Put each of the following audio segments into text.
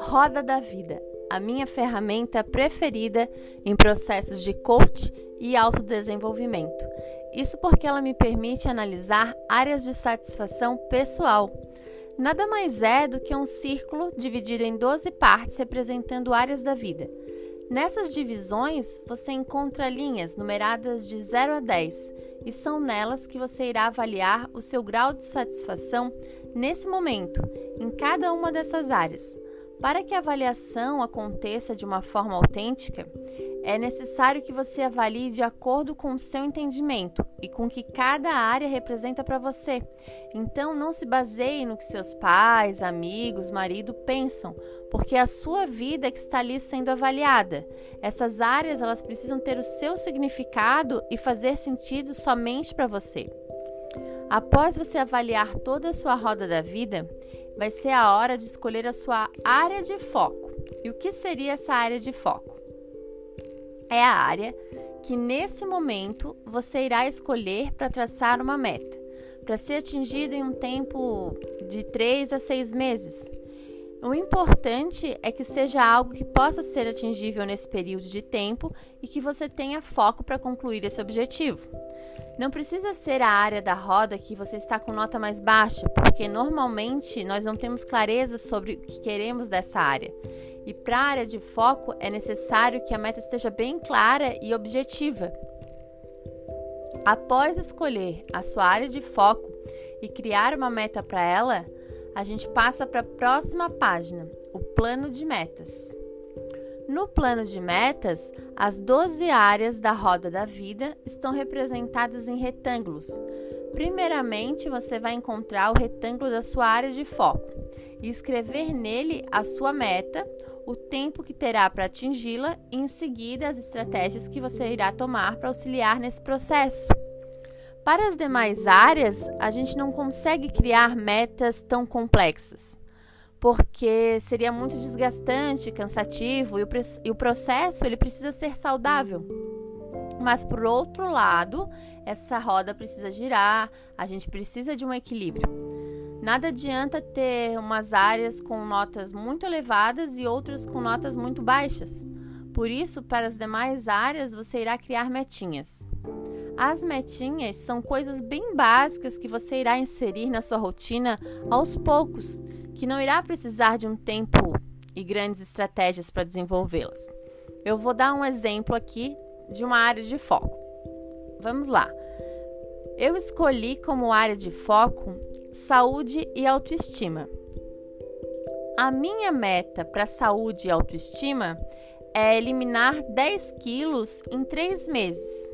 Roda da Vida, a minha ferramenta preferida em processos de coach e autodesenvolvimento. Isso porque ela me permite analisar áreas de satisfação pessoal. Nada mais é do que um círculo dividido em 12 partes representando áreas da vida. Nessas divisões, você encontra linhas numeradas de 0 a 10 e são nelas que você irá avaliar o seu grau de satisfação nesse momento, em cada uma dessas áreas. Para que a avaliação aconteça de uma forma autêntica, é necessário que você avalie de acordo com o seu entendimento e com o que cada área representa para você. Então, não se baseie no que seus pais, amigos, marido pensam, porque é a sua vida que está ali sendo avaliada. Essas áreas elas precisam ter o seu significado e fazer sentido somente para você. Após você avaliar toda a sua roda da vida, vai ser a hora de escolher a sua área de foco. E o que seria essa área de foco? É a área que nesse momento você irá escolher para traçar uma meta, para ser atingida em um tempo de 3 a 6 meses. O importante é que seja algo que possa ser atingível nesse período de tempo e que você tenha foco para concluir esse objetivo. Não precisa ser a área da roda que você está com nota mais baixa, porque normalmente nós não temos clareza sobre o que queremos dessa área. E para a área de foco é necessário que a meta esteja bem clara e objetiva. Após escolher a sua área de foco e criar uma meta para ela, a gente passa para a próxima página, o plano de metas. No plano de metas, as 12 áreas da roda da vida estão representadas em retângulos. Primeiramente, você vai encontrar o retângulo da sua área de foco e escrever nele a sua meta, o tempo que terá para atingi-la e, em seguida, as estratégias que você irá tomar para auxiliar nesse processo. Para as demais áreas, a gente não consegue criar metas tão complexas porque seria muito desgastante, cansativo e o, e o processo ele precisa ser saudável. Mas por outro lado, essa roda precisa girar, a gente precisa de um equilíbrio. Nada adianta ter umas áreas com notas muito elevadas e outras com notas muito baixas. Por isso, para as demais áreas, você irá criar metinhas. As metinhas são coisas bem básicas que você irá inserir na sua rotina aos poucos que não irá precisar de um tempo e grandes estratégias para desenvolvê-las. Eu vou dar um exemplo aqui de uma área de foco. Vamos lá. Eu escolhi como área de foco saúde e autoestima. A minha meta para saúde e autoestima é eliminar 10 quilos em 3 meses.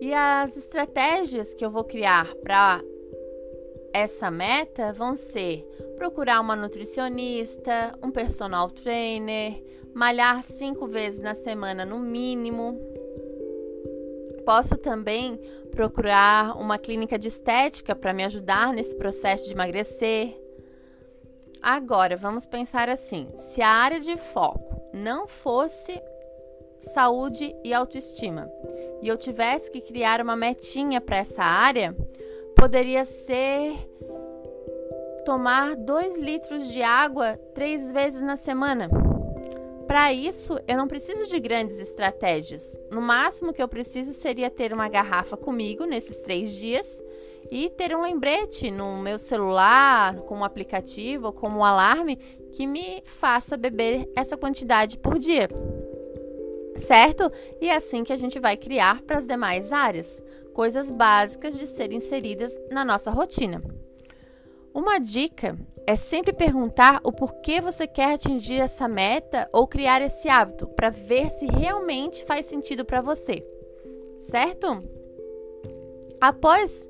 E as estratégias que eu vou criar para essa meta vão ser procurar uma nutricionista, um personal trainer, malhar cinco vezes na semana no mínimo. Posso também procurar uma clínica de estética para me ajudar nesse processo de emagrecer. Agora, vamos pensar assim: se a área de foco não fosse saúde e autoestima e eu tivesse que criar uma metinha para essa área, poderia ser tomar 2 litros de água três vezes na semana. Para isso, eu não preciso de grandes estratégias. No máximo que eu preciso seria ter uma garrafa comigo nesses três dias e ter um lembrete no meu celular, com um aplicativo ou como um alarme que me faça beber essa quantidade por dia. Certo? E é assim que a gente vai criar para as demais áreas, coisas básicas de serem inseridas na nossa rotina. Uma dica é sempre perguntar o porquê você quer atingir essa meta ou criar esse hábito para ver se realmente faz sentido para você, certo? Após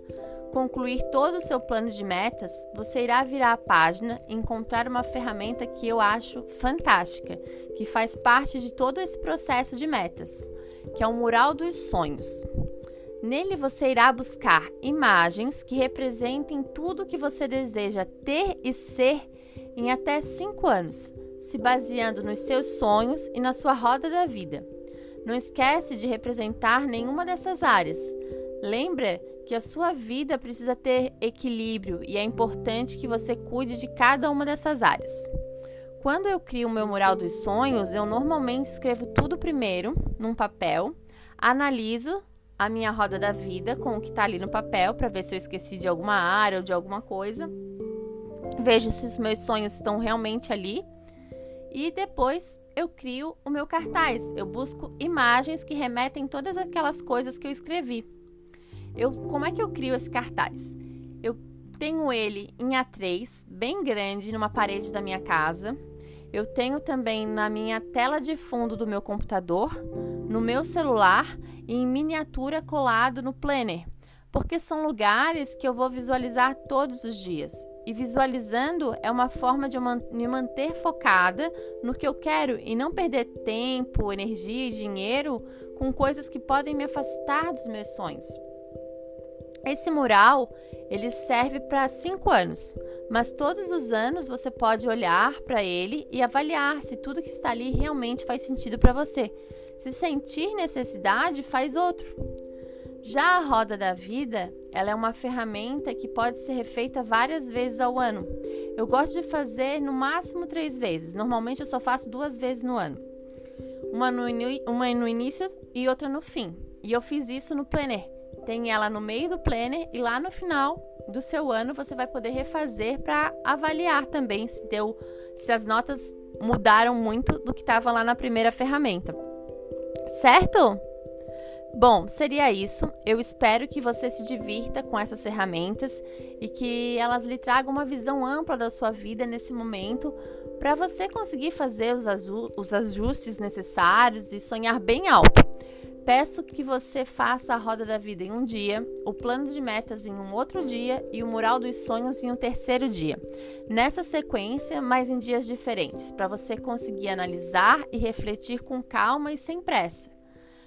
concluir todo o seu plano de metas, você irá virar a página e encontrar uma ferramenta que eu acho fantástica, que faz parte de todo esse processo de metas, que é o Mural dos Sonhos. Nele você irá buscar imagens que representem tudo que você deseja ter e ser em até 5 anos, se baseando nos seus sonhos e na sua roda da vida. Não esquece de representar nenhuma dessas áreas. Lembra que a sua vida precisa ter equilíbrio e é importante que você cuide de cada uma dessas áreas. Quando eu crio o meu mural dos sonhos, eu normalmente escrevo tudo primeiro num papel, analiso a minha roda da vida com o que está ali no papel para ver se eu esqueci de alguma área ou de alguma coisa. Vejo se os meus sonhos estão realmente ali e depois eu crio o meu cartaz. Eu busco imagens que remetem todas aquelas coisas que eu escrevi. Eu, como é que eu crio esse cartaz? Eu tenho ele em A3, bem grande, numa parede da minha casa. Eu tenho também na minha tela de fundo do meu computador, no meu celular e em miniatura colado no planner, porque são lugares que eu vou visualizar todos os dias. E visualizando é uma forma de me manter focada no que eu quero e não perder tempo, energia e dinheiro com coisas que podem me afastar dos meus sonhos. Esse mural ele serve para cinco anos, mas todos os anos você pode olhar para ele e avaliar se tudo que está ali realmente faz sentido para você. Se sentir necessidade, faz outro. Já a roda da vida, ela é uma ferramenta que pode ser refeita várias vezes ao ano. Eu gosto de fazer no máximo três vezes. Normalmente eu só faço duas vezes no ano. Uma no, uma no início e outra no fim. E eu fiz isso no planner. Tem ela no meio do planner e lá no final do seu ano você vai poder refazer para avaliar também se deu, se as notas mudaram muito do que estava lá na primeira ferramenta. Certo? Bom, seria isso. Eu espero que você se divirta com essas ferramentas e que elas lhe tragam uma visão ampla da sua vida nesse momento para você conseguir fazer os, os ajustes necessários e sonhar bem alto. Peço que você faça a roda da vida em um dia, o plano de metas em um outro dia e o mural dos sonhos em um terceiro dia. Nessa sequência, mas em dias diferentes, para você conseguir analisar e refletir com calma e sem pressa.